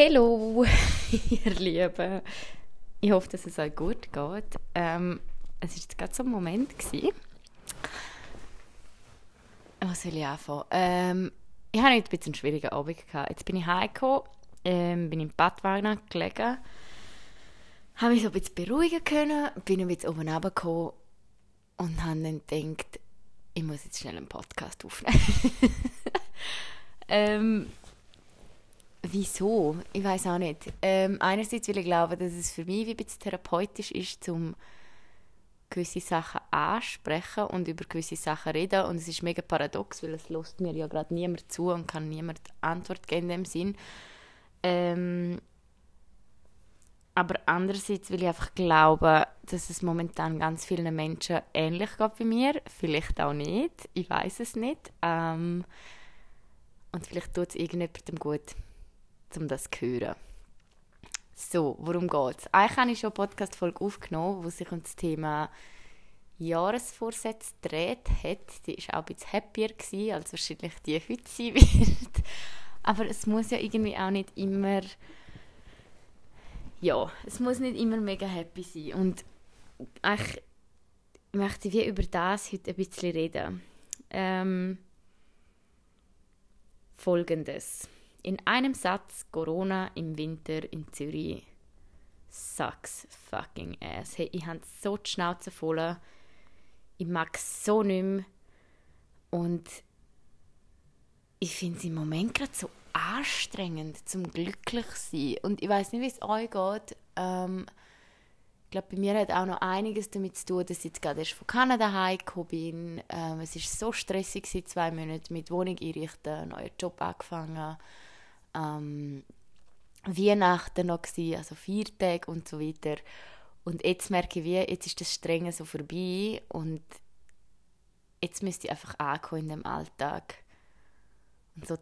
Hallo, ihr Lieben. Ich hoffe, dass es euch gut geht. Ähm, es war jetzt gerade so ein Moment. Was soll ich anfangen? Ähm, ich hatte heute einen schwierigen Abend. Jetzt bin ich heimgekommen, ähm, bin im Badwanne gelegen, habe mich so ein bisschen beruhigen können, bin ein bisschen oben runtergekommen und habe dann gedacht, ich muss jetzt schnell einen Podcast aufnehmen. ähm, Wieso? Ich weiß auch nicht. Ähm, einerseits will ich glauben, dass es für mich wie ein bisschen therapeutisch ist, um gewisse Sachen ansprechen und über gewisse Sachen reden. Und es ist mega paradox, weil es lässt mir ja gerade niemand zu und kann niemand Antwort geben in dem Sinn. Ähm, aber andererseits will ich einfach glauben, dass es momentan ganz vielen Menschen ähnlich geht wie mir. Vielleicht auch nicht. Ich weiß es nicht. Ähm, und vielleicht tut es irgendjemandem gut um das zu hören. So, worum geht es? Eigentlich habe ich schon eine Podcast-Folge aufgenommen, wo sich um das Thema Jahresvorsätze dreht hat. Die war auch ein bisschen happier, gewesen, als wahrscheinlich die heute sein wird. Aber es muss ja irgendwie auch nicht immer... Ja, es muss nicht immer mega happy sein. Und ich möchte wie über das heute ein bisschen reden. Ähm, Folgendes. In einem Satz Corona im Winter in Zürich. Sucks fucking ass. Hey, ich habe so die Schnauze voll. Ich mag es so nicht mehr. Und ich finde es im Moment gerade so anstrengend, zum glücklich sein. Und ich weiß nicht, wie es euch geht. Ähm, ich glaube, bei mir hat auch noch einiges damit zu tun, dass ich jetzt gerade erst von Kanada heimgekommen bin. Ähm, es war so stressig, zwei Monate mit Wohnung einrichten, neuen Job angefangen ähm, Weihnachten noch, gewesen, also Viertage und so weiter. Und jetzt merke ich, wie, jetzt ist das Strenge so vorbei und jetzt müsste ich einfach ankommen in dem Alltag und so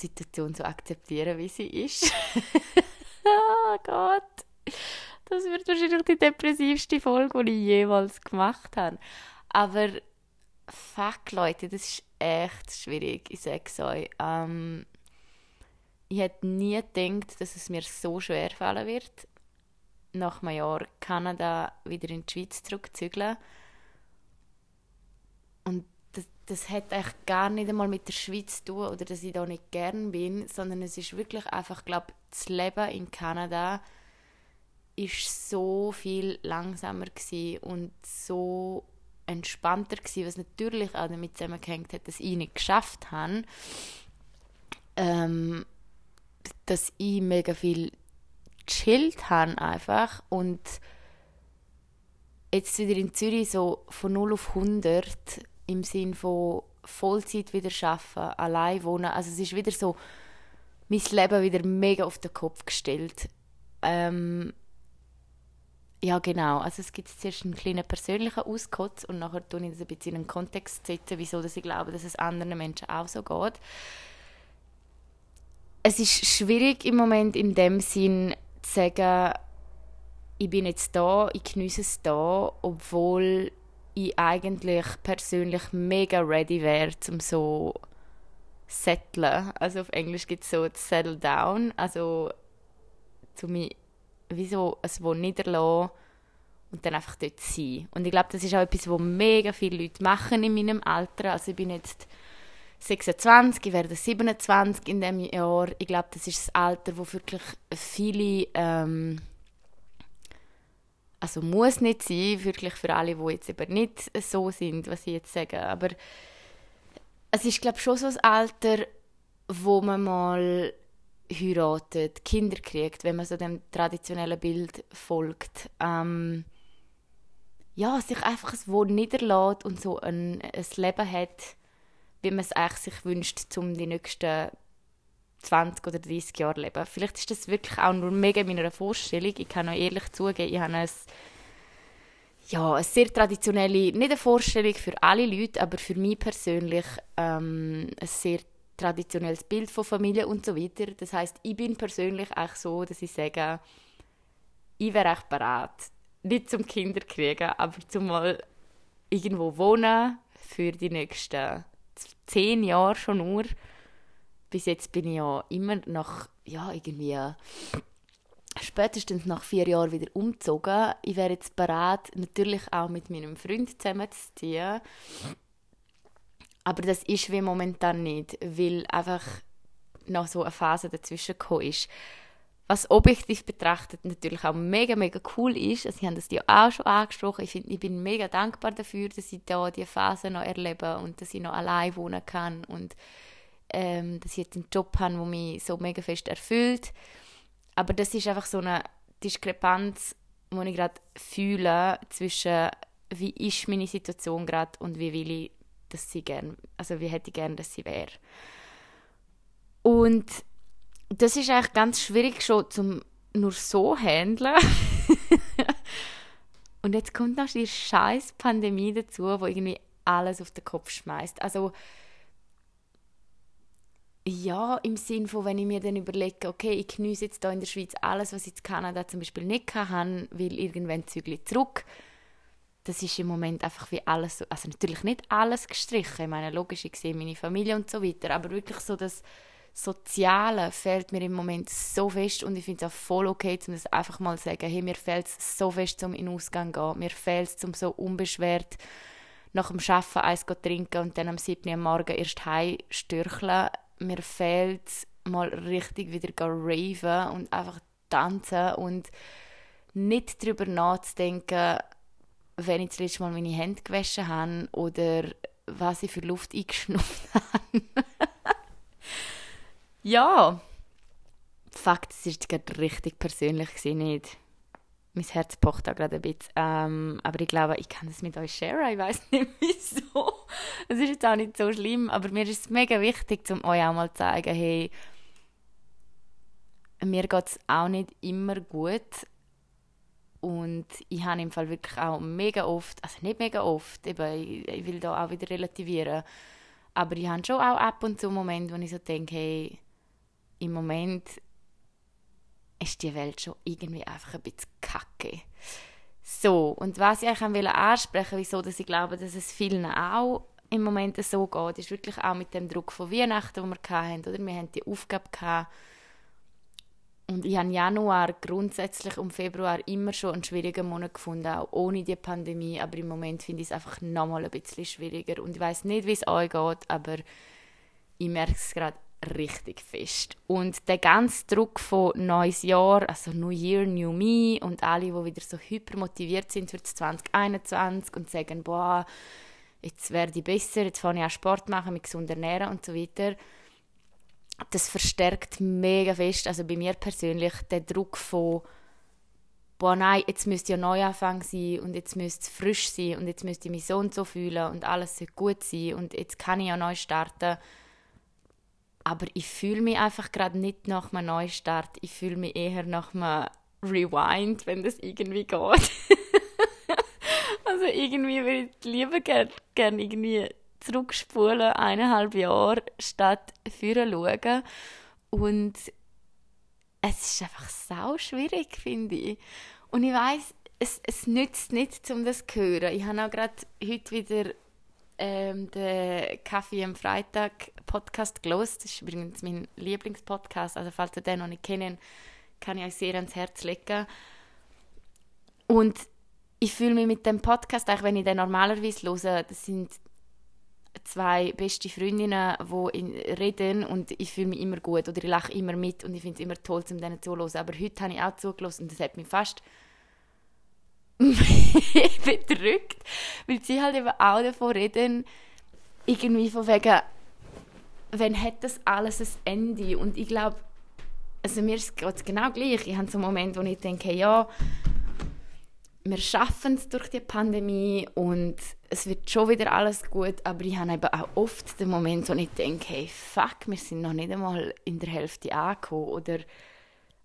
die Situation so akzeptieren, wie sie ist. oh Gott, das wird wahrscheinlich die depressivste Folge, die ich jemals gemacht habe. Aber fuck, Leute, das ist echt schwierig, ich sage es euch. Ähm, ich hätte nie gedacht, dass es mir so schwer fallen wird, nach einem Jahr Kanada wieder in die Schweiz zurückzuzügeln. Und das, das hat eigentlich gar nicht einmal mit der Schweiz zu tun oder dass ich da nicht gern bin, sondern es ist wirklich einfach, glaube das Leben in Kanada ist so viel langsamer und so entspannter gewesen, was natürlich auch damit zusammengehängt hat, dass ich nicht geschafft habe. Ähm, dass ich mega viel chillt habe einfach und jetzt wieder in Zürich so von 0 auf 100 im Sinn von Vollzeit wieder arbeiten, allein wohnen. Also es ist wieder so mein Leben wieder mega auf den Kopf gestellt. Ähm, ja, genau. Also es gibt zuerst einen kleinen persönlichen Auskotz und nachher tue ich das ein bisschen in einen Kontext setzen, wieso dass ich glaube, dass es anderen Menschen auch so geht es ist schwierig im Moment in dem Sinn zu sagen, ich bin jetzt da, ich genieße es da, obwohl ich eigentlich persönlich mega ready wäre, um so settlen. Also auf Englisch gibt es so settle down, also zu mir wie so ein Wo niederlassen und dann einfach dort sein. Und ich glaube, das ist auch etwas, was mega viele Leute machen in meinem Alter. Also ich bin jetzt 26, ich werde 27 in diesem Jahr. Ich glaube, das ist das Alter, wo wirklich viele, ähm, also muss nicht sein, wirklich für alle, die jetzt eben nicht so sind, was ich jetzt sage, aber es ist, glaube schon so ein Alter, wo man mal heiratet, Kinder kriegt, wenn man so dem traditionellen Bild folgt. Ähm, ja, sich einfach ein Wohl niederlässt und so ein, ein Leben hat, wie man es eigentlich sich wünscht, um die nächsten 20 oder 30 Jahre zu leben. Vielleicht ist das wirklich auch nur mega meiner Vorstellung. Ich kann auch ehrlich zugeben, ich habe ein, ja, eine sehr traditionelle, nicht eine Vorstellung für alle Leute, aber für mich persönlich ähm, ein sehr traditionelles Bild von Familie und so weiter. Das heißt, ich bin persönlich auch so, dass ich sage, ich wäre echt bereit, nicht zum Kinder kriegen, aber zum mal irgendwo wohnen für die nächsten zehn Jahre schon nur, bis jetzt bin ich ja immer nach, ja, irgendwie spätestens nach vier Jahren wieder umgezogen. Ich wäre jetzt bereit, natürlich auch mit meinem Freund zusammenzuziehen. Aber das ist wie momentan nicht, weil einfach noch so eine Phase dazwischen gekommen ist. Was objektiv betrachtet natürlich auch mega, mega cool ist. Also, ich habe das ja auch schon angesprochen. Ich, find, ich bin mega dankbar dafür, dass ich da diese Phase noch erlebe und dass ich noch allein wohnen kann und ähm, dass ich jetzt einen Job habe, der mich so mega fest erfüllt. Aber das ist einfach so eine Diskrepanz, die ich gerade fühle zwischen wie ist meine Situation gerade und wie will ich, dass sie gern, also wie hätte ich gerne, dass sie wäre. Und das ist eigentlich ganz schwierig schon zum nur so handeln. und jetzt kommt noch die scheiß Pandemie dazu, wo irgendwie alles auf den Kopf schmeißt. Also ja, im Sinn von, wenn ich mir dann überlege, okay, ich genieße jetzt hier in der Schweiz alles, was ich in Kanada zum Beispiel nicht kann, will irgendwann zügel zurück. Das ist im Moment einfach wie alles, also natürlich nicht alles gestrichen, ich meine, logisch, ich sehe meine Familie und so weiter, aber wirklich so das Soziale fehlt mir im Moment so fest und ich finde es auch voll okay, um das einfach mal zu sagen, hey, mir fehlt es so fest, um in den Ausgang zu gehen, mir fehlt es, um so unbeschwert nach dem Arbeiten eins zu trinken und dann am 7. Uhr am Morgen erst heim stürcheln mir fehlt mal richtig wieder raven und einfach tanzen und nicht darüber nachzudenken, wenn ich das letzte Mal meine Hände gewaschen habe oder was ich für Luft eingeschnupft habe. Ja, Fakt, es ist gerade richtig persönlich nicht mein Herz pocht da gerade ein bisschen. Ähm, aber ich glaube, ich kann das mit euch sharen. Ich weiß nicht wieso. Es ist jetzt auch nicht so schlimm, aber mir ist es mega wichtig, um euch auch mal zu zeigen, hey, mir geht es auch nicht immer gut. Und ich habe im Fall wirklich auch mega oft, also nicht mega oft, eben, ich, ich will da auch wieder relativieren, aber ich habe schon auch ab und zu Momente, wo ich so denke, hey, im Moment ist die Welt schon irgendwie einfach ein bisschen kacke. So, und was ich eigentlich ansprechen wieso dass ich glaube, dass es vielen auch im Moment so geht, ist wirklich auch mit dem Druck von Weihnachten, den wir hatten, oder? Wir hatten die Aufgabe gehabt, und ich habe Januar grundsätzlich um Februar immer schon einen schwierigen Monat gefunden, auch ohne die Pandemie. Aber im Moment finde ich es einfach nochmal ein bisschen schwieriger. Und ich weiß nicht, wie es euch geht, aber ich merke es gerade richtig fest. Und der ganze Druck von neues Jahr, also New Year, New Me und alle, die wieder so hyper motiviert sind für 2021 und sagen, boah, jetzt werde ich besser, jetzt fange ich an Sport machen, mich gesund ernähren und so weiter, das verstärkt mega fest, also bei mir persönlich, der Druck von boah nein, jetzt müsste ja Neuanfang sein und jetzt müsste es frisch sein und jetzt müsste ich mich so und so fühlen und alles sollte gut sein und jetzt kann ich ja neu starten aber ich fühle mich einfach gerade nicht nach einem Neustart. Ich fühle mich eher nach einem Rewind, wenn das irgendwie geht. also irgendwie würde ich lieber gerne gern irgendwie zurückspulen, eineinhalb Jahre, statt führen schauen. Und es ist einfach sau schwierig, finde ich. Und ich weiß, es, es nützt nicht, um das zu hören. Ich habe auch gerade heute wieder ähm, den Kaffee am Freitag Podcast gelost. Das ist übrigens mein Lieblingspodcast. Also falls ihr den noch nicht kennt, kann ich euch sehr ans Herz legen. Und ich fühle mich mit dem Podcast, auch wenn ich den normalerweise höre, das sind zwei beste Freundinnen, die reden und ich fühle mich immer gut oder ich lache immer mit und ich finde es immer toll, um denen zuzuhören. Aber heute habe ich auch zugelassen und das hat mich fast bedrückt, weil sie halt eben auch davon reden, irgendwie von wegen, wenn hat das alles ein Ende? Und ich glaube, also mir geht es genau gleich. Ich habe so einen Moment, wo ich denke, ja, wir schaffen es durch die Pandemie und es wird schon wieder alles gut, aber ich habe eben auch oft den Moment, wo ich denke, hey, fuck, wir sind noch nicht einmal in der Hälfte angekommen oder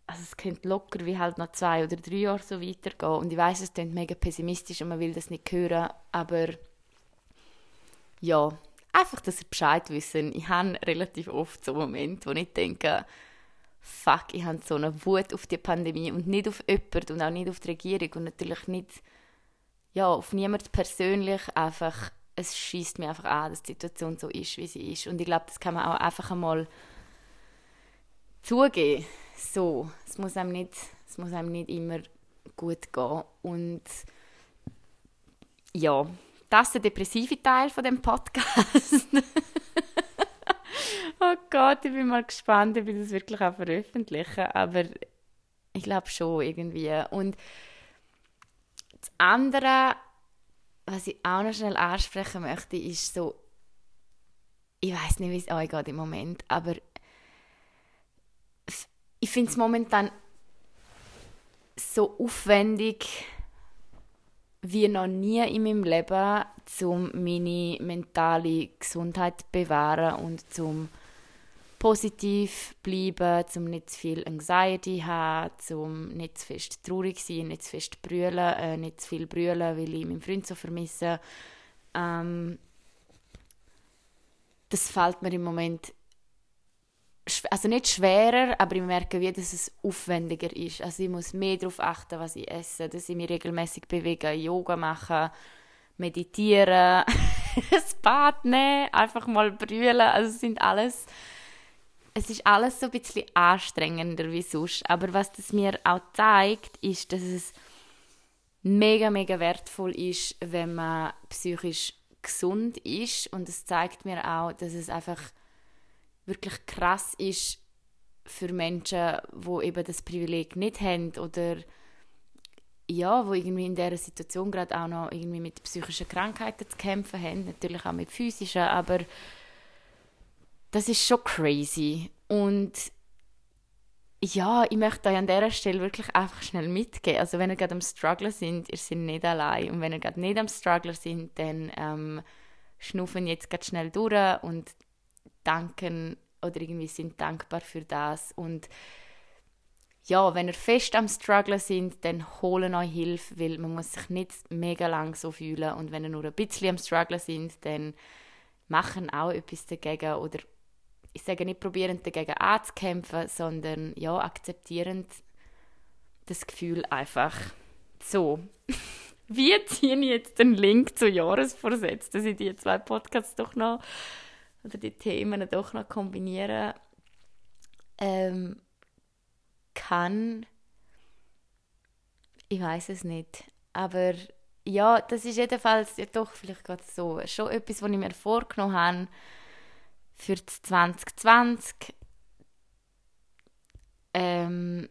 also es könnte locker wie halt noch zwei oder drei Jahre so weitergehen. Und ich weiß, es klingt mega pessimistisch und man will das nicht hören, aber ja, einfach, dass ihr Bescheid wissen. Ich habe relativ oft so Momente, wo ich denke, fuck, ich habe so eine Wut auf die Pandemie und nicht auf jemanden und auch nicht auf die Regierung und natürlich nicht ja, auf niemand persönlich, einfach, es schießt mir einfach an, dass die Situation so ist, wie sie ist. Und ich glaube, das kann man auch einfach einmal zugeben. So, es muss einem nicht, es muss einem nicht immer gut gehen. Und ja, das ist der depressive Teil von dem Podcast. oh Gott, ich bin mal gespannt, ob ich das wirklich auch veröffentliche. Aber ich glaube schon irgendwie. Und das andere, was ich auch noch schnell ansprechen möchte, ist so, ich weiß nicht, wie es euch geht im Moment, aber ich finde es momentan so aufwendig wie noch nie in meinem Leben, um meine mentale Gesundheit zu bewahren und zum positiv bleiben, zum nicht zu viel Anxiety haben, zum nicht zu fest traurig sein, nicht zu fest brüllen, äh, nicht zu viel brüllen, weil ich meinen Freund so vermisse. Ähm, das fällt mir im Moment also nicht schwerer, aber ich merke, wie dass es aufwendiger ist. Also ich muss mehr darauf achten, was ich esse, dass ich mich regelmäßig bewege, Yoga machen, meditieren, ein Bad nehmen, einfach mal brüllen. Also es sind alles, es ist alles so ein bisschen anstrengender wie sonst. Aber was das mir auch zeigt, ist, dass es mega, mega wertvoll ist, wenn man psychisch gesund ist. Und es zeigt mir auch, dass es einfach wirklich krass ist für Menschen, wo eben das Privileg nicht haben oder ja, wo irgendwie in dieser Situation gerade auch noch irgendwie mit psychischen Krankheiten zu kämpfen haben, natürlich auch mit physischen, aber das ist schon crazy und ja, ich möchte euch an dieser Stelle wirklich einfach schnell mitgeben. Also wenn ihr gerade am Struggler sind, ihr seid nicht allein. Und wenn ihr gerade nicht am Struggler sind, dann ähm, schnuffen jetzt gerade schnell durch und danken oder irgendwie sind dankbar für das. Und ja, wenn ihr fest am Struggle sind, dann holen euch Hilfe, weil man muss sich nicht mega lang so fühlen. Und wenn ihr nur ein bisschen am Struggle sind, dann machen auch etwas dagegen. Oder ich sage nicht probieren dagegen anzukämpfen, sondern ja, akzeptierend das Gefühl einfach so. Wie ziehe ich jetzt den Link zu Jahresvorsätzen, dass ich die zwei Podcasts doch noch oder die Themen doch noch kombinieren ähm, kann. Ich weiß es nicht. Aber ja, das ist jedenfalls ja doch vielleicht gerade so schon etwas, was ich mir vorgenommen habe für 2020. Ähm,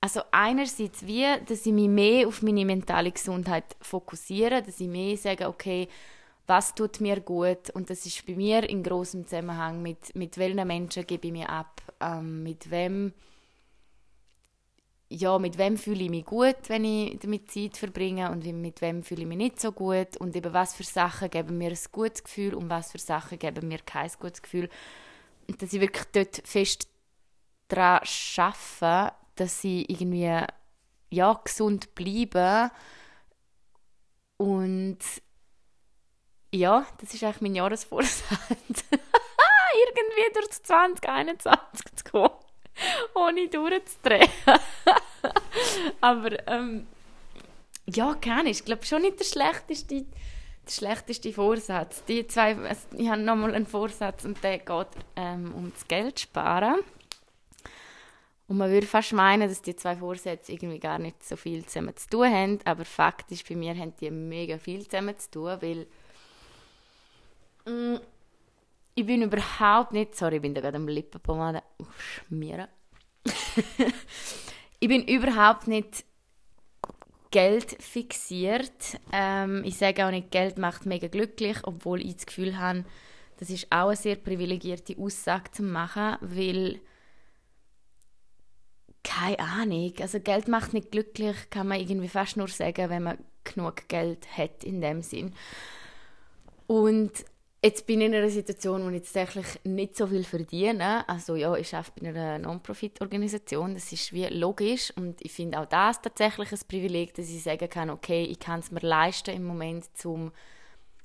also einerseits wie, dass ich mich mehr auf meine mentale Gesundheit fokussiere, dass ich mehr sage, okay, was tut mir gut? Und das ist bei mir in großem Zusammenhang mit mit welchen Menschen gebe ich mir ab, ähm, mit wem ja, mit wem fühle ich mich gut, wenn ich damit Zeit verbringe? Und mit wem fühle ich mich nicht so gut? Und eben was für Sachen geben mir ein gutes Gefühl und was für Sachen geben mir kein gutes Gefühl. Und dass ich wirklich dort fest daran arbeite, dass ich irgendwie ja, gesund bleibe und ja, das ist eigentlich mein Jahresvorsatz. Irgendwie durch 2021 zu kommen, ohne durchzudrehen. Aber ähm, ja, keine Ich glaube schon nicht der schlechteste, der schlechteste Vorsatz. Die zwei, also, ich habe nochmal einen Vorsatz und der geht ähm, um das Geld sparen. Und man würde fast meinen, dass die zwei Vorsätze irgendwie gar nicht so viel zusammen zu tun haben. Aber faktisch bei mir haben die mega viel zusammen zu tun, weil Mm, ich bin überhaupt nicht, sorry, ich bin da gerade am Lippenpomade schmieren. ich bin überhaupt nicht Geld fixiert. Ähm, ich sage auch nicht, Geld macht mega glücklich, obwohl ich das Gefühl habe, das ist auch eine sehr privilegierte Aussage zu machen, weil keine Ahnung, also Geld macht nicht glücklich, kann man irgendwie fast nur sagen, wenn man genug Geld hat in dem Sinn. Und Jetzt bin ich in einer Situation, wo ich tatsächlich nicht so viel verdiene. Also ja, ich arbeite bei einer Non-Profit-Organisation, das ist wie logisch und ich finde auch das tatsächlich ein Privileg, dass ich sagen kann, okay, ich kann es mir leisten im Moment, um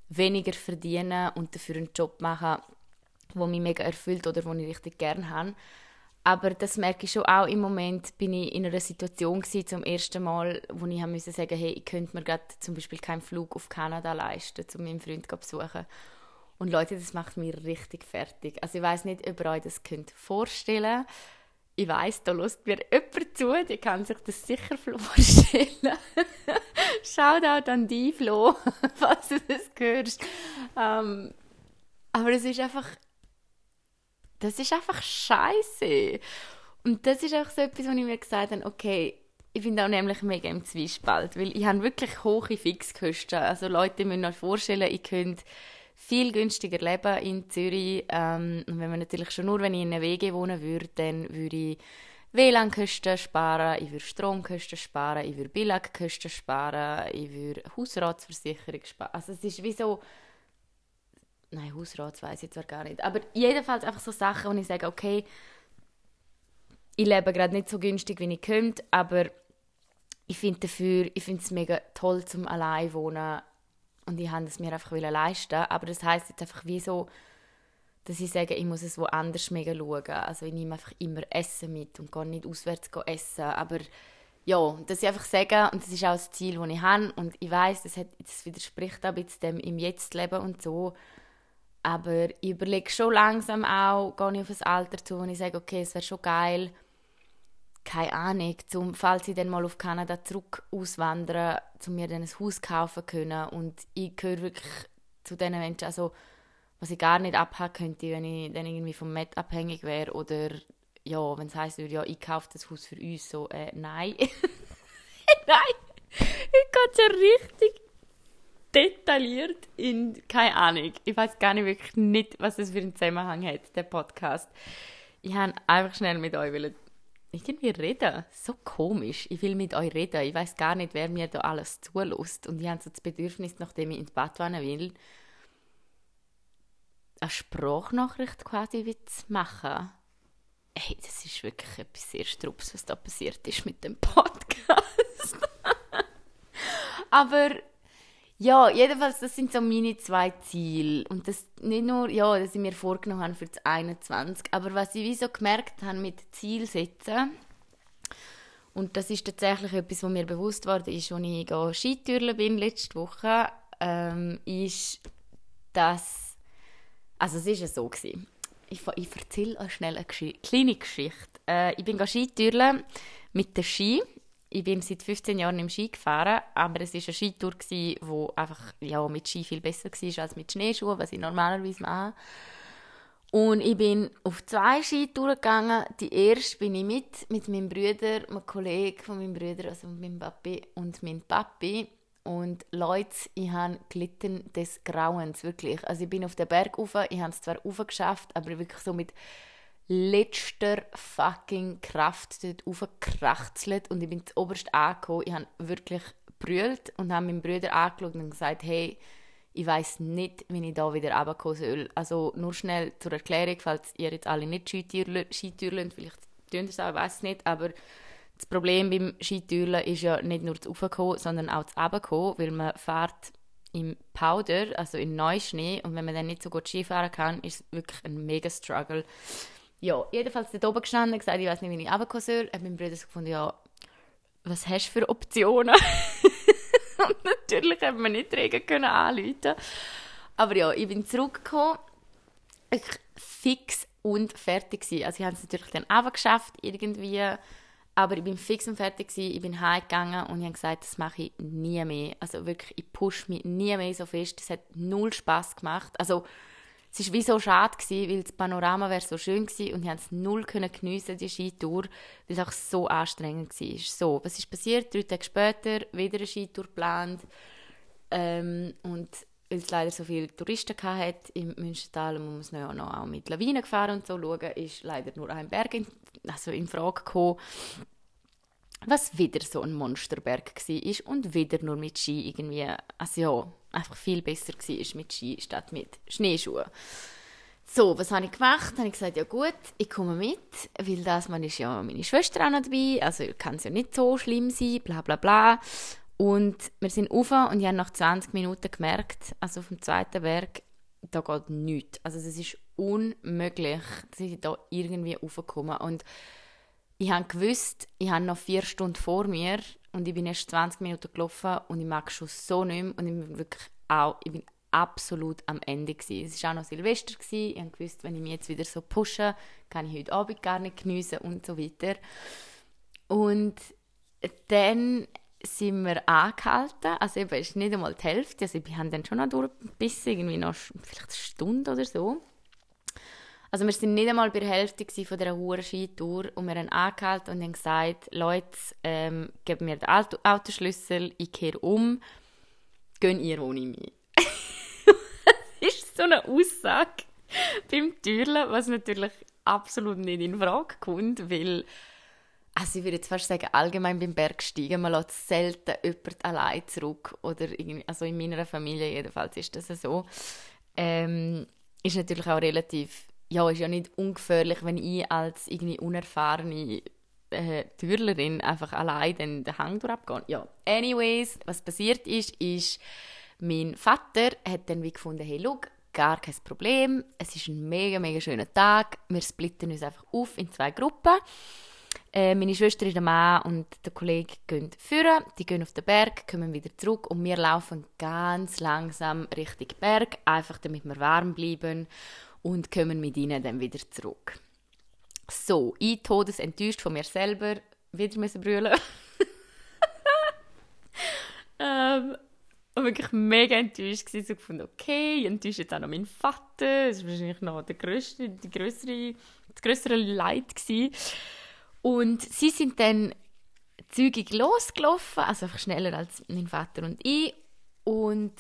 weniger verdienen und dafür einen Job machen, der mich mega erfüllt oder den ich richtig gerne habe. Aber das merke ich schon auch im Moment, bin ich in einer Situation gewesen, zum ersten Mal, wo ich müssen sagen, hey, ich könnte mir gerade zum Beispiel keinen Flug auf Kanada leisten, um meinen Freund zu besuchen. Und Leute, das macht mich richtig fertig. Also ich weiß nicht, ob ihr euch das könnt vorstellen ich weiß, da lässt mir jemand zu, der kann sich das sicher vorstellen. Shoutout an dich, Flo, falls du das hörst. Ähm, aber es ist einfach, das ist einfach scheiße. Und das ist auch so etwas, wo ich mir gesagt habe, okay, ich bin da nämlich mega im Zwiespalt, weil ich habe wirklich hohe Fixkosten. Also Leute müssen euch vorstellen, ich könnte viel günstiger leben in Zürich. Ähm, wenn man natürlich schon nur, wenn ich in einer WG wohnen würde, dann würde ich WLAN-Kosten sparen, ich würde Stromkosten sparen, ich würde Billag-Kosten sparen, ich würde Hausratsversicherung sparen. Also es ist wie so... Nein, Hausrat weiß ich zwar gar nicht. Aber jedenfalls einfach so Sachen, wo ich sage, okay, ich lebe gerade nicht so günstig, wie ich könnte, aber ich finde dafür, ich finde es mega toll zum allein wohnen und ich habe es mir einfach leisten. Aber das heißt jetzt einfach wie so, dass ich sage, ich muss es woanders mega schauen. Also ich nehme einfach immer Essen mit und gehe nicht auswärts essen, aber ja, dass ich einfach sage, und das ist auch das Ziel, das ich habe, und ich weiß, das, das widerspricht auch jetzt dem im Jetzt-Leben und so, aber ich überlege schon langsam auch, gehe ich auf ein Alter zu, wo ich sage, okay, es wäre schon geil, keine Ahnung, zum, falls ich dann mal auf Kanada zurück auswandere, zu mir dann ein Haus kaufen können und ich gehöre wirklich zu den Menschen, also was ich gar nicht abhaben könnte, wenn ich dann irgendwie vom Met abhängig wäre oder ja, wenn es heisst ja, ich kaufe das Haus für uns, so, äh, nein. nein, ich gehe schon richtig detailliert in, keine Ahnung, ich weiß gar nicht wirklich nicht, was das für einen Zusammenhang hat, der Podcast. Ich habe einfach schnell mit euch irgendwie reden. So komisch. Ich will mit euch reden. Ich weiß gar nicht, wer mir da alles zulässt. Und ich habe so das Bedürfnis, nachdem ich ins Bad gehen will, eine Sprachnachricht quasi zu machen. Hey, das ist wirklich etwas sehr Strups, was da passiert ist mit dem Podcast. Aber ja, jedenfalls, das sind so meine zwei Ziele. Und das nicht nur, ja, dass ich mir vorgenommen habe für das 21, aber was ich wie so gemerkt habe mit Zielsetzen, und das ist tatsächlich etwas, was mir bewusst wurde, ist, als ich Skitürlen bin letzte Woche, ähm, ist, dass, also es war ja so, gewesen. ich, ich erzähle euch schnell eine kleine Geschichte. Äh, ich bin Skitürlen mit der Ski ich bin seit 15 Jahren im Ski gefahren, aber es war eine Skitour, die einfach ja, mit Ski viel besser war als mit Schneeschuhen, was ich normalerweise mache. Und ich bin auf zwei Skitouren gegangen. Die erste bin ich mit, mit meinem Bruder, einem Kollegen von meinem Bruder, also mit meinem Papi und meinem Papi. Und Leute, ich habe gelitten des Grauens, wirklich. Also ich bin auf den Berg rauf, ich habe es zwar geschafft, aber wirklich so mit letzter fucking Kraft dort raufgekrachtelt und ich bin zu oberst angekommen. Ich habe wirklich brüllt und habe meinen Bruder angeschaut und gesagt, hey, ich weiß nicht, wie ich da wieder runterkommen soll. Also nur schnell zur Erklärung, falls ihr jetzt alle nicht Skitürlen, vielleicht tun das auch, ich weiß es nicht, aber das Problem beim Skitürlen ist ja nicht nur das Raufkommen, sondern auch das Runterkommen, weil man fährt im Powder, also in Neuschnee und wenn man dann nicht so gut Skifahren kann, ist es wirklich ein mega Struggle. Ja, jedenfalls dort oben gestanden und gesagt, ich weiß nicht, wie ich runterkommen soll. Und mein Bruder gefunden, ja, was hast du für Optionen? und natürlich haben wir nicht Regen können anrufen. Aber ja, ich bin zurückgekommen. Ich fix und fertig gewesen. Also ich habe es natürlich dann auch geschafft, irgendwie. Aber ich bin fix und fertig gewesen. Ich bin heimgegangen und ich habe gesagt, das mache ich nie mehr. Also wirklich, ich pushe mich nie mehr so fest. Das hat null Spaß gemacht. Also es war wie so schade, gewesen, weil das Panorama wäre so schön gewesen und ich konnte es null geniessen, die Skitour, weil es auch so anstrengend war. So, was ist passiert? Drei Tage später wieder eine Skitour geplant ähm, und weil es leider so viele Touristen hatte im Münstertal und man muss ja noch auch mit Lawinen fahren und so schauen, ist leider nur ein Berg in, also in Frage gekommen was wieder so ein Monsterberg war und wieder nur mit Ski irgendwie, also ja, einfach viel besser war mit Ski statt mit Schneeschuhen. So, was habe ich gemacht? Habe ich gesagt, ja gut, ich komme mit, weil das man ist ja meine Schwester auch noch dabei, also kann es ja nicht so schlimm sein, bla bla bla. Und wir sind rauf und ich habe nach 20 Minuten gemerkt, also auf dem zweiten Berg, da geht nichts. Also es ist unmöglich, dass ich da irgendwie raufkomme. Und ich habe gewusst, ich habe noch vier Stunden vor mir und ich bin erst 20 Minuten gelaufen und ich mag schon so nicht mehr und ich bin wirklich auch, ich bin absolut am Ende. Gewesen. Es war auch noch Silvester. Gewesen. Ich wusste, wenn ich mich jetzt wieder so pushe, kann ich heute Abend gar nicht geniessen und so weiter. Und dann sind wir angehalten. Also eben, es ist nicht einmal die Hälfte. Also wir haben dann schon noch durchgebissen, irgendwie noch vielleicht eine Stunde oder so. Also wir sind nicht einmal bei der Hälfte von dieser hohen Skitour und wir haben angehalten und haben gesagt, Leute, ähm, gebt mir den Auto Autoschlüssel, ich kehre um, gehen ihr ohne mich. das ist so eine Aussage beim Türlen, was natürlich absolut nicht in Frage kommt, weil also ich würde jetzt fast sagen, allgemein beim Bergsteigen, man lässt selten jemand allein zurück. Oder also in meiner Familie jedenfalls ist das so. Ähm, ist natürlich auch relativ, ja, ist ja nicht ungefährlich, wenn ich als irgendwie unerfahrene äh, Türlerin einfach allein den, Hang durchabgehe. Ja, anyways, was passiert ist, ist, mein Vater hat dann wie gefunden, hey, schau, gar kein Problem, es ist ein mega, mega schöner Tag, wir splitten uns einfach auf in zwei Gruppen. Äh, meine Schwester, der Mann und der Kollege gehen führen, die gehen auf den Berg, kommen wieder zurück und wir laufen ganz langsam Richtung Berg, einfach damit wir warm bleiben und kommen mit ihnen dann wieder zurück. So, ich todesenttäuscht von mir selber, wieder müssen brüllen. ähm, und wirklich mega enttäuscht gewesen, so gefunden, okay, ich enttäusche jetzt auch noch meinen Vater, das war wahrscheinlich noch der grösste, die grössere, das grössere Leid gewesen. Und sie sind dann zügig losgelaufen, also einfach schneller als mein Vater und ich. Und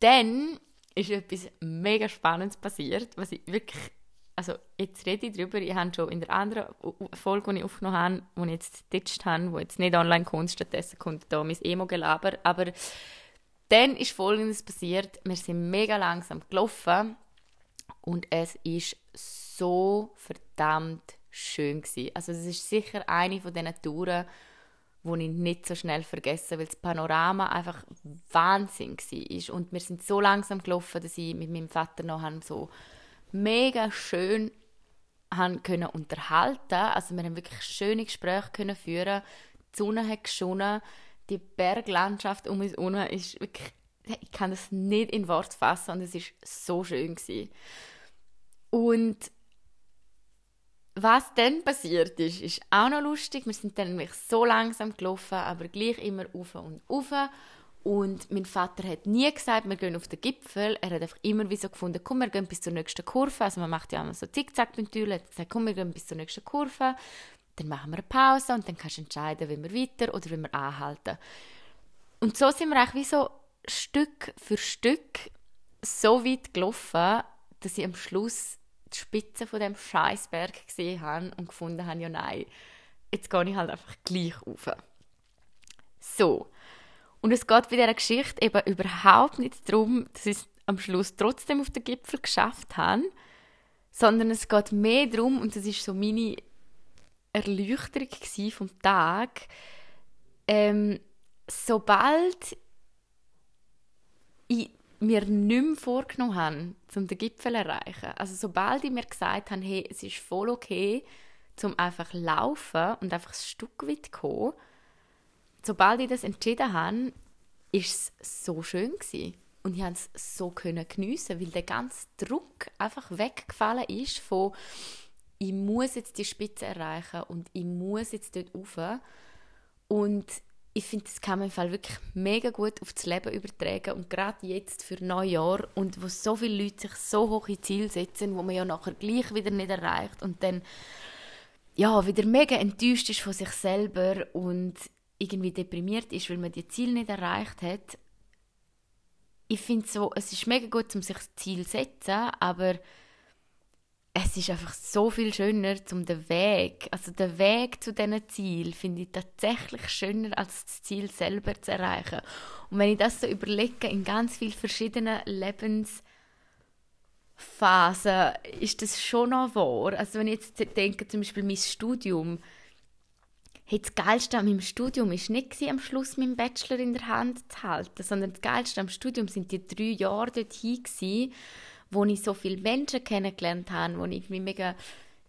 dann ist etwas mega Spannendes passiert, was ich wirklich, also jetzt rede ich darüber, ich habe schon in der anderen Folge, die ich aufgenommen habe, die ich jetzt getitscht habe, die jetzt nicht online kommt, stattdessen kommt da mein Emo-Gelaber, aber dann ist Folgendes passiert, wir sind mega langsam gelaufen und es ist so verdammt schön gewesen. Also es ist sicher eine von diesen Touren, die ich nicht so schnell vergesse, weil das Panorama einfach Wahnsinn war. Und wir sind so langsam gelaufen, dass ich mit meinem Vater noch so mega schön haben können unterhalten. Also wir haben wirklich schöne Gespräche können führen. Die Sonne hat geschonnen, die Berglandschaft um uns herum ist wirklich, ich kann das nicht in Wort fassen und es ist so schön gewesen. Und was dann passiert ist, ist auch noch lustig. Wir sind dann nämlich so langsam gelaufen, aber gleich immer auf und auf. Und mein Vater hat nie gesagt, wir gehen auf den Gipfel. Er hat einfach immer wie so gefunden, komm, wir gehen bis zur nächsten Kurve. Also man macht ja immer so Zickzack beim Türen. Er hat gesagt, komm, wir gehen bis zur nächsten Kurve. Dann machen wir eine Pause und dann kannst du entscheiden, wie wir weiter oder wie wir anhalten. Und so sind wir eigentlich wie so Stück für Stück so weit gelaufen, dass ich am Schluss die Spitze von dem Scheißberg gesehen habe und gefunden habe, ja nein, jetzt gehe ich halt einfach gleich rauf. So. Und es geht bei dieser Geschichte eben überhaupt nicht darum, dass ich es am Schluss trotzdem auf den Gipfel geschafft habe, sondern es geht mehr darum, und das ist so meine Erleuchterung vom Tag, ähm, sobald ich mir nicht mehr vorgenommen haben, um den Gipfel zu erreichen. Also sobald ich mir gesagt habe, hey, es ist voll okay, zum einfach laufen und einfach ein Stück weit zu kommen, sobald ich das entschieden habe, ist es so schön gewesen. Und ich konnte es so geniessen, weil der ganze Druck einfach weggefallen ist von ich muss jetzt die Spitze erreichen und ich muss jetzt dort rauf. Und ich finde, das kann man Fall wirklich mega gut auf das Leben übertragen und gerade jetzt für Neujahr und wo so viele Leute sich so hohe Ziele setzen, wo man ja nachher gleich wieder nicht erreicht und dann ja, wieder mega enttäuscht ist von sich selber und irgendwie deprimiert ist, weil man die Ziele nicht erreicht hat. Ich finde so, es ist mega gut, um sich das Ziel zu setzen, aber es ist einfach so viel schöner zum den Weg, also der Weg zu diesen Ziel finde ich tatsächlich schöner als das Ziel selber zu erreichen. Und wenn ich das so überlege in ganz vielen verschiedenen Lebensphasen, ist das schon noch wahr. Also wenn ich jetzt denke, zum Beispiel mein Studium, hey, das Geilste an meinem Studium war nicht am Schluss meinen Bachelor in der Hand zu halten, sondern das Geilste am Studium sind die drei Jahre dorthin gewesen, wo ich so viele Menschen kennengelernt habe, wo ich irgendwie mega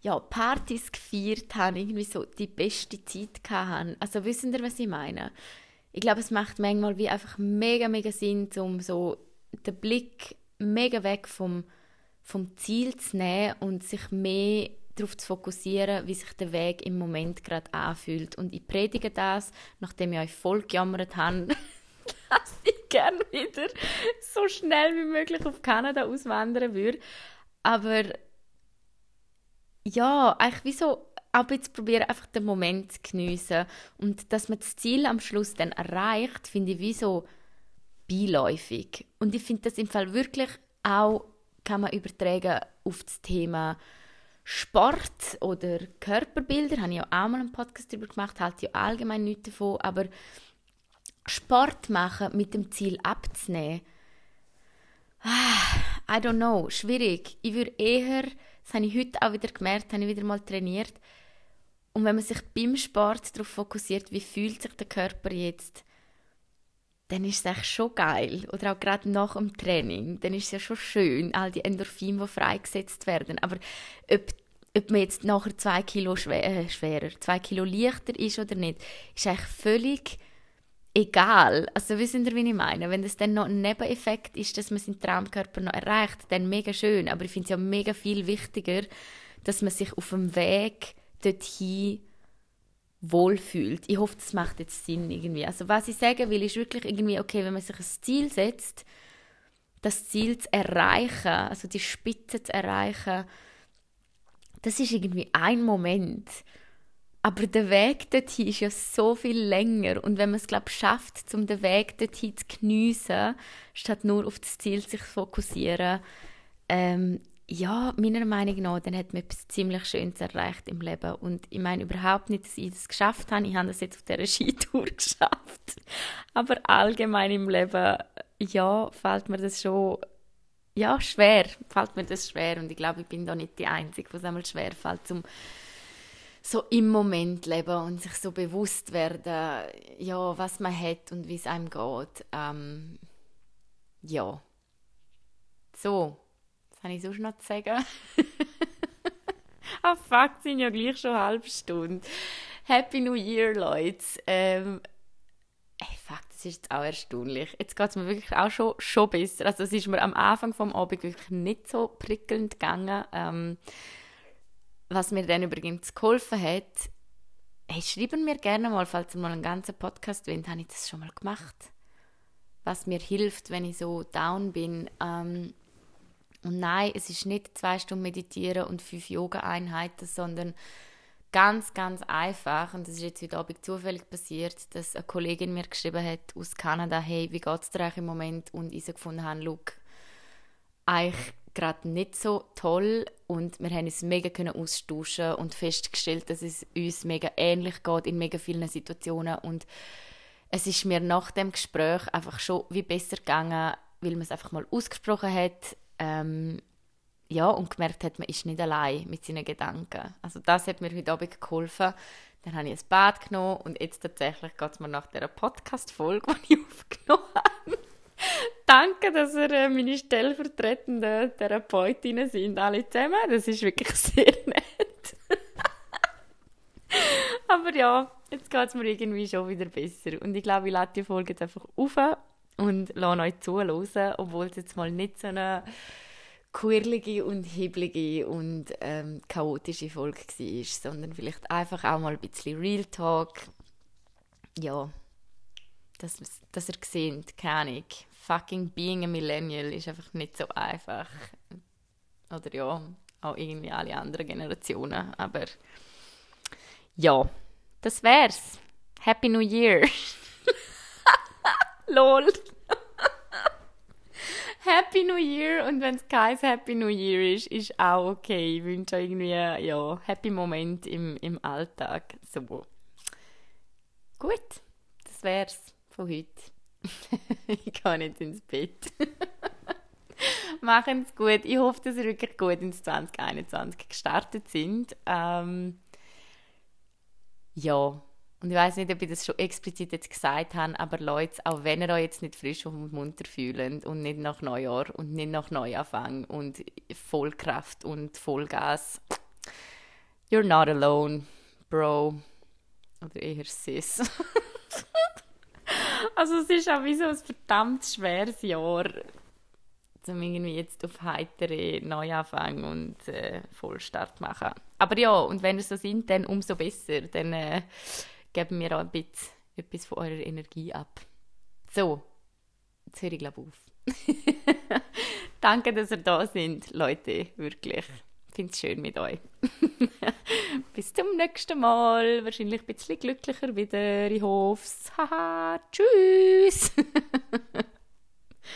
ja, Partys gefeiert habe, irgendwie so die beste Zeit hatte. Also wissen ihr, was ich meine? Ich glaube, es macht manchmal wie einfach mega, mega Sinn, um so den Blick mega weg vom, vom Ziel zu nehmen und sich mehr darauf zu fokussieren, wie sich der Weg im Moment gerade anfühlt. Und ich predige das, nachdem ich euch voll gejammert habe, dass ich gerne wieder so schnell wie möglich auf Kanada auswandern würde. Aber ja, eigentlich wie so aber jetzt probieren einfach den Moment zu geniessen und dass man das Ziel am Schluss dann erreicht, finde ich wie so beiläufig. Und ich finde das im Fall wirklich auch kann man übertragen auf das Thema Sport oder Körperbilder. Habe ich auch mal einen Podcast darüber gemacht, halte ich allgemein nichts davon, aber Sport machen mit dem Ziel abzunehmen, ah, I don't know, schwierig. Ich würde eher, das habe ich heute auch wieder gemerkt, habe ich wieder mal trainiert, und wenn man sich beim Sport darauf fokussiert, wie fühlt sich der Körper jetzt, dann ist es echt schon geil. Oder auch gerade nach dem Training, dann ist es ja schon schön, all die Endorphine, die freigesetzt werden. Aber ob, ob man jetzt nachher zwei Kilo schwer, äh, schwerer, zwei Kilo leichter ist oder nicht, ist eigentlich völlig egal. Also wissen Sie, wie ich meine? Wenn das dann noch ein Nebeneffekt ist, dass man seinen Traumkörper noch erreicht, dann mega schön. Aber ich finde es ja mega viel wichtiger, dass man sich auf dem Weg dorthin wohlfühlt. Ich hoffe, das macht jetzt Sinn irgendwie. Also was ich sagen will, ist wirklich irgendwie, okay, wenn man sich ein Ziel setzt, das Ziel zu erreichen, also die Spitze zu erreichen, das ist irgendwie ein Moment. Aber der Weg dorthin ist ja so viel länger. Und wenn man es, glaube schafft, um den Weg dorthin zu geniessen, statt nur auf das Ziel sich zu fokussieren, ähm, ja, meiner Meinung nach, dann hat man etwas ziemlich Schönes erreicht im Leben. Und ich meine überhaupt nicht, dass ich das geschafft habe. Ich habe das jetzt auf dieser Skitour geschafft. Aber allgemein im Leben, ja, fällt mir das schon, ja, schwer. Fällt mir das schwer. Und ich glaube, ich bin da nicht die Einzige, was einmal schwer fällt, zum so im Moment leben und sich so bewusst werden, ja, was man hat und wie es einem geht. Ähm, ja. So, was habe ich sonst noch zu sagen? ah, fuck, sind ja gleich schon eine halbe Stunde. Happy New Year, Leute. Ähm, ey, fuck, das ist jetzt auch erstaunlich. Jetzt geht es mir wirklich auch schon, schon besser. Also es ist mir am Anfang vom Abend wirklich nicht so prickelnd gegangen. Ähm, was mir dann übrigens geholfen hat, hey, schreiben mir gerne mal, falls ihr mal einen ganzen Podcast wollt, habe ich das schon mal gemacht. Was mir hilft, wenn ich so down bin. Ähm, und nein, es ist nicht zwei Stunden meditieren und fünf Yoga-Einheiten, sondern ganz, ganz einfach. Und das ist jetzt heute Abend zufällig passiert, dass eine Kollegin mir geschrieben hat aus Kanada, hey, wie geht es dir eigentlich im Moment? Und ich so gefunden habe, look, eigentlich gerade nicht so toll und wir haben uns mega austauschen und festgestellt, dass es uns mega ähnlich geht in mega vielen Situationen und es ist mir nach dem Gespräch einfach schon wie besser gegangen, weil man es einfach mal ausgesprochen hat ähm, ja, und gemerkt hat, man ist nicht allein mit seinen Gedanken. Also das hat mir heute Abend geholfen. Dann habe ich ein Bad genommen und jetzt tatsächlich geht es mir nach dieser Podcast-Folge, die ich aufgenommen habe. Danke, dass ihr äh, meine stellvertretenden Therapeutinnen sind, alle zusammen. Das ist wirklich sehr nett. Aber ja, jetzt geht es mir irgendwie schon wieder besser. Und ich glaube, ich lade die Folge jetzt einfach auf und lasse euch zuhören, obwohl es jetzt mal nicht so eine quirlige und heblige und ähm, chaotische Folge war, sondern vielleicht einfach auch mal ein bisschen Real Talk. Ja, dass, dass ihr seht, keine Ahnung, fucking being a Millennial ist einfach nicht so einfach. Oder ja, auch irgendwie alle anderen Generationen. Aber ja, das wär's. Happy New Year! Lol. Happy New Year und wenn es kein Happy New Year ist, ist auch okay. Ich wünsche irgendwie ja Happy Moment im, im Alltag. So. Gut, das wär's von heute. ich gehe nicht ins Bett. Machen es gut. Ich hoffe, dass ihr wirklich gut ins 2021 gestartet sind. Ähm, ja und ich weiß nicht, ob ich das schon explizit jetzt gesagt habe, aber Leute, auch wenn ihr euch jetzt nicht frisch und munter fühlt und nicht nach Neujahr und nicht nach Neuanfang und Vollkraft und Vollgas, you're not alone, bro. Oder eher sis. also es ist auch wie so ein verdammt schweres Jahr. um irgendwie jetzt auf heitere Neuanfang und äh, Vollstart machen. Aber ja, und wenn es so sind, dann umso besser. Dann äh, geben wir auch ein bisschen etwas von eurer Energie ab. So, jetzt höre ich glaube auf. Danke, dass ihr da sind, Leute, wirklich. Finde es schön mit euch. Bis zum nächsten Mal. Wahrscheinlich ein bisschen glücklicher wieder. Ich hoffe es. Haha, tschüss.